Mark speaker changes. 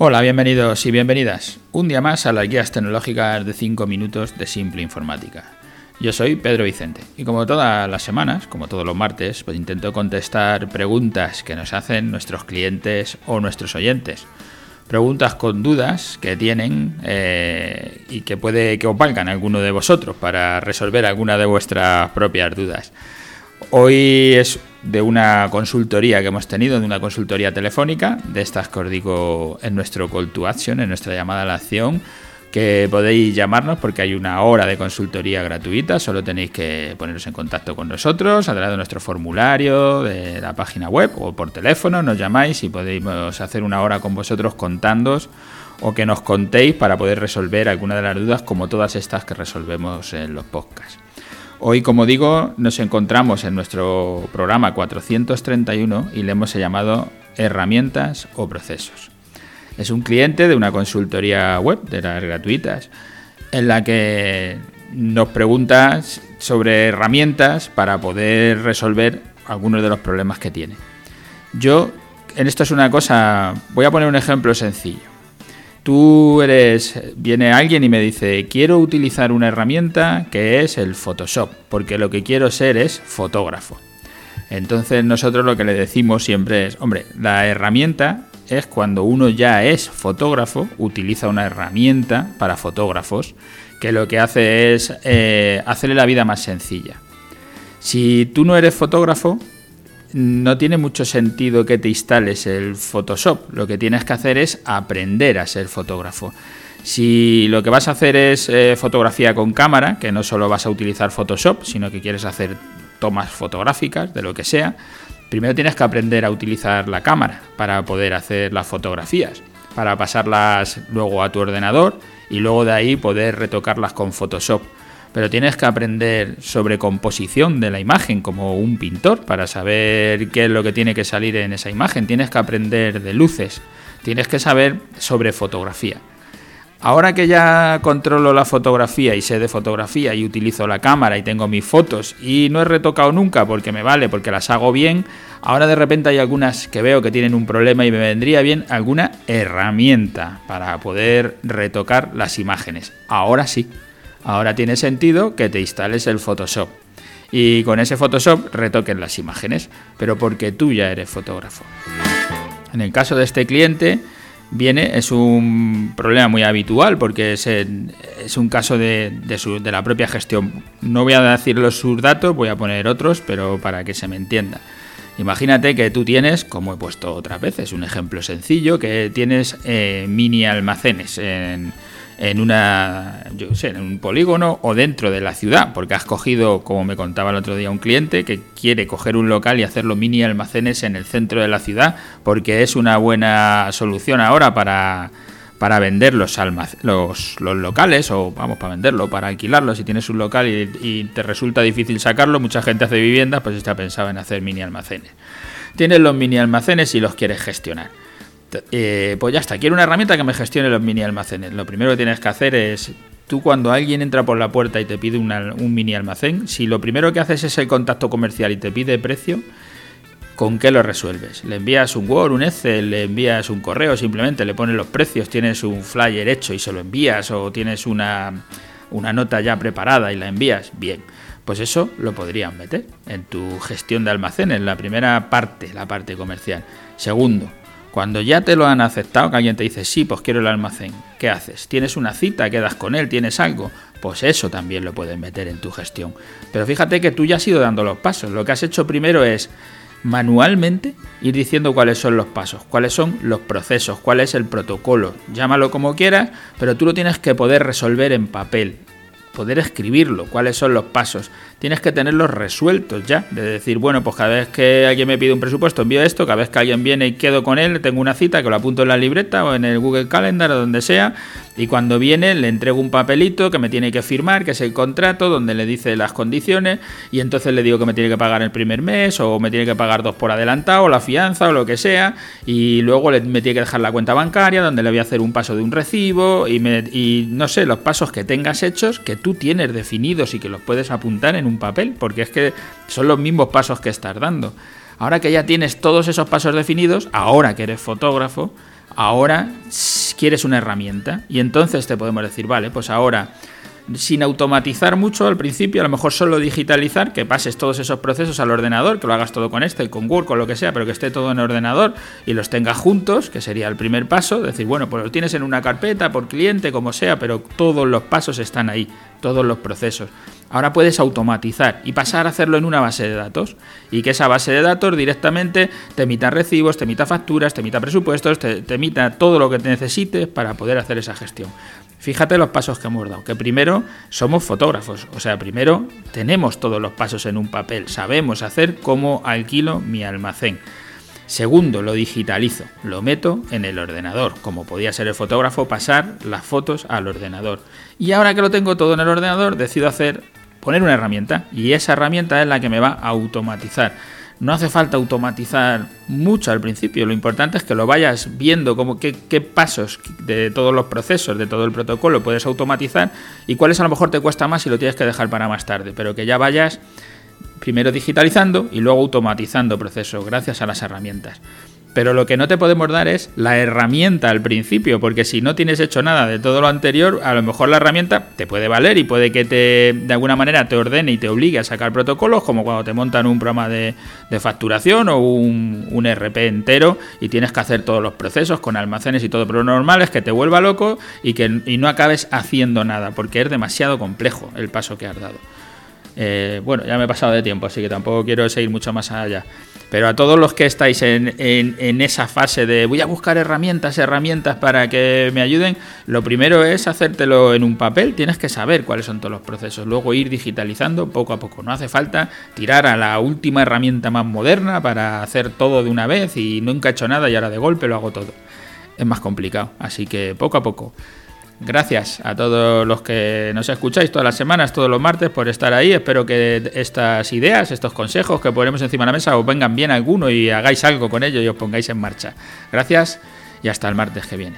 Speaker 1: Hola, bienvenidos y bienvenidas. Un día más a las guías tecnológicas de 5 minutos de Simple Informática. Yo soy Pedro Vicente y como todas las semanas, como todos los martes, pues intento contestar preguntas que nos hacen nuestros clientes o nuestros oyentes. Preguntas con dudas que tienen eh, y que puede que os valgan alguno de vosotros para resolver alguna de vuestras propias dudas. Hoy es de una consultoría que hemos tenido, de una consultoría telefónica, de estas que os digo en nuestro call to action, en nuestra llamada a la acción, que podéis llamarnos porque hay una hora de consultoría gratuita, solo tenéis que poneros en contacto con nosotros a través de nuestro formulario, de la página web o por teléfono, nos llamáis y podemos hacer una hora con vosotros contándos o que nos contéis para poder resolver alguna de las dudas como todas estas que resolvemos en los podcasts. Hoy, como digo, nos encontramos en nuestro programa 431 y le hemos llamado herramientas o procesos. Es un cliente de una consultoría web, de las gratuitas, en la que nos pregunta sobre herramientas para poder resolver algunos de los problemas que tiene. Yo, en esto es una cosa, voy a poner un ejemplo sencillo tú eres, viene alguien y me dice, quiero utilizar una herramienta que es el Photoshop, porque lo que quiero ser es fotógrafo. Entonces nosotros lo que le decimos siempre es, hombre, la herramienta es cuando uno ya es fotógrafo, utiliza una herramienta para fotógrafos, que lo que hace es eh, hacerle la vida más sencilla. Si tú no eres fotógrafo, no tiene mucho sentido que te instales el Photoshop. Lo que tienes que hacer es aprender a ser fotógrafo. Si lo que vas a hacer es eh, fotografía con cámara, que no solo vas a utilizar Photoshop, sino que quieres hacer tomas fotográficas de lo que sea, primero tienes que aprender a utilizar la cámara para poder hacer las fotografías, para pasarlas luego a tu ordenador y luego de ahí poder retocarlas con Photoshop pero tienes que aprender sobre composición de la imagen como un pintor para saber qué es lo que tiene que salir en esa imagen. Tienes que aprender de luces, tienes que saber sobre fotografía. Ahora que ya controlo la fotografía y sé de fotografía y utilizo la cámara y tengo mis fotos y no he retocado nunca porque me vale, porque las hago bien, ahora de repente hay algunas que veo que tienen un problema y me vendría bien alguna herramienta para poder retocar las imágenes. Ahora sí, Ahora tiene sentido que te instales el Photoshop y con ese Photoshop retoques las imágenes, pero porque tú ya eres fotógrafo. En el caso de este cliente, viene, es un problema muy habitual porque es, es un caso de, de, la propia gestión. No voy a decir los sus datos, voy a poner otros, pero para que se me entienda. Imagínate que tú tienes, como he puesto otras veces, un ejemplo sencillo, que tienes eh, mini almacenes en, en una, yo sé, en un polígono o dentro de la ciudad, porque has cogido, como me contaba el otro día un cliente, que quiere coger un local y hacerlo mini almacenes en el centro de la ciudad, porque es una buena solución ahora para, para vender los, los, los, locales, o vamos, para venderlo, para alquilarlo. Si tienes un local y, y te resulta difícil sacarlo, mucha gente hace viviendas, pues está pensado en hacer mini almacenes. Tienes los mini almacenes y los quieres gestionar. Eh, pues ya está, quiero una herramienta que me gestione los mini almacenes. Lo primero que tienes que hacer es, tú cuando alguien entra por la puerta y te pide un mini almacén, si lo primero que haces es el contacto comercial y te pide precio, ¿con qué lo resuelves? ¿Le envías un Word, un Excel, le envías un correo, simplemente le pones los precios, tienes un flyer hecho y se lo envías o tienes una, una nota ya preparada y la envías? Bien. Pues eso lo podrían meter en tu gestión de almacenes, la primera parte, la parte comercial. Segundo, cuando ya te lo han aceptado, que alguien te dice, sí, pues quiero el almacén, ¿qué haces? ¿Tienes una cita? ¿Quedas con él? ¿Tienes algo? Pues eso también lo puedes meter en tu gestión. Pero fíjate que tú ya has ido dando los pasos. Lo que has hecho primero es manualmente ir diciendo cuáles son los pasos, cuáles son los procesos, cuál es el protocolo. Llámalo como quieras, pero tú lo tienes que poder resolver en papel, poder escribirlo, cuáles son los pasos. Tienes que tenerlos resueltos ya, de decir, bueno, pues cada vez que alguien me pide un presupuesto, envío esto, cada vez que alguien viene y quedo con él, tengo una cita que lo apunto en la libreta o en el Google Calendar o donde sea, y cuando viene le entrego un papelito que me tiene que firmar, que es el contrato, donde le dice las condiciones, y entonces le digo que me tiene que pagar el primer mes, o me tiene que pagar dos por adelantado, o la fianza, o lo que sea, y luego me tiene que dejar la cuenta bancaria, donde le voy a hacer un paso de un recibo, y, me, y no sé, los pasos que tengas hechos, que tú tú tienes definidos y que los puedes apuntar en un papel, porque es que son los mismos pasos que estás dando. Ahora que ya tienes todos esos pasos definidos, ahora que eres fotógrafo, Ahora quieres una herramienta y entonces te podemos decir, vale, pues ahora sin automatizar mucho al principio, a lo mejor solo digitalizar, que pases todos esos procesos al ordenador, que lo hagas todo con este, con Word, con lo que sea, pero que esté todo en ordenador y los tengas juntos, que sería el primer paso, decir, bueno, pues lo tienes en una carpeta por cliente, como sea, pero todos los pasos están ahí, todos los procesos. Ahora puedes automatizar y pasar a hacerlo en una base de datos y que esa base de datos directamente te emita recibos, te emita facturas, te emita presupuestos, te, te emita todo lo que necesites para poder hacer esa gestión. Fíjate los pasos que hemos dado, que primero somos fotógrafos, o sea, primero tenemos todos los pasos en un papel, sabemos hacer cómo alquilo mi almacén. Segundo, lo digitalizo, lo meto en el ordenador, como podía ser el fotógrafo, pasar las fotos al ordenador. Y ahora que lo tengo todo en el ordenador, decido hacer, poner una herramienta, y esa herramienta es la que me va a automatizar no hace falta automatizar mucho al principio, lo importante es que lo vayas viendo como qué, pasos de todos los procesos, de todo el protocolo puedes automatizar y cuáles a lo mejor te cuesta más y lo tienes que dejar para más tarde, pero que ya vayas primero digitalizando y luego automatizando procesos gracias a las herramientas. Pero lo que no te podemos dar es la herramienta al principio, porque si no tienes hecho nada de todo lo anterior, a lo mejor la herramienta te puede valer y puede que te de alguna manera te ordene y te obligue a sacar protocolos, como cuando te montan un programa de, facturación o un, un, RP entero y tienes que hacer todos los procesos con almacenes y todo, pero lo normal es que te vuelva loco y que no acabes haciendo nada, porque es demasiado complejo el paso que has dado. Eh, bueno, ya me he pasado de tiempo, así que tampoco quiero seguir mucho más allá. Pero a todos los que estáis en, esa fase de voy a buscar herramientas, herramientas para que me ayuden, lo primero es hacértelo en un papel, tienes que saber cuáles son todos los procesos, luego ir digitalizando poco a poco. No hace falta tirar a la última herramienta más moderna para hacer todo de una vez y nunca he hecho nada y ahora de golpe lo hago todo. Es más complicado, así que poco a poco. Gracias a todos los que nos escucháis todas las semanas, todos los martes, por estar ahí. Espero que estas ideas, estos consejos que ponemos encima de la mesa os vengan bien alguno y hagáis algo con ello y os pongáis en marcha. Gracias y hasta el martes que viene.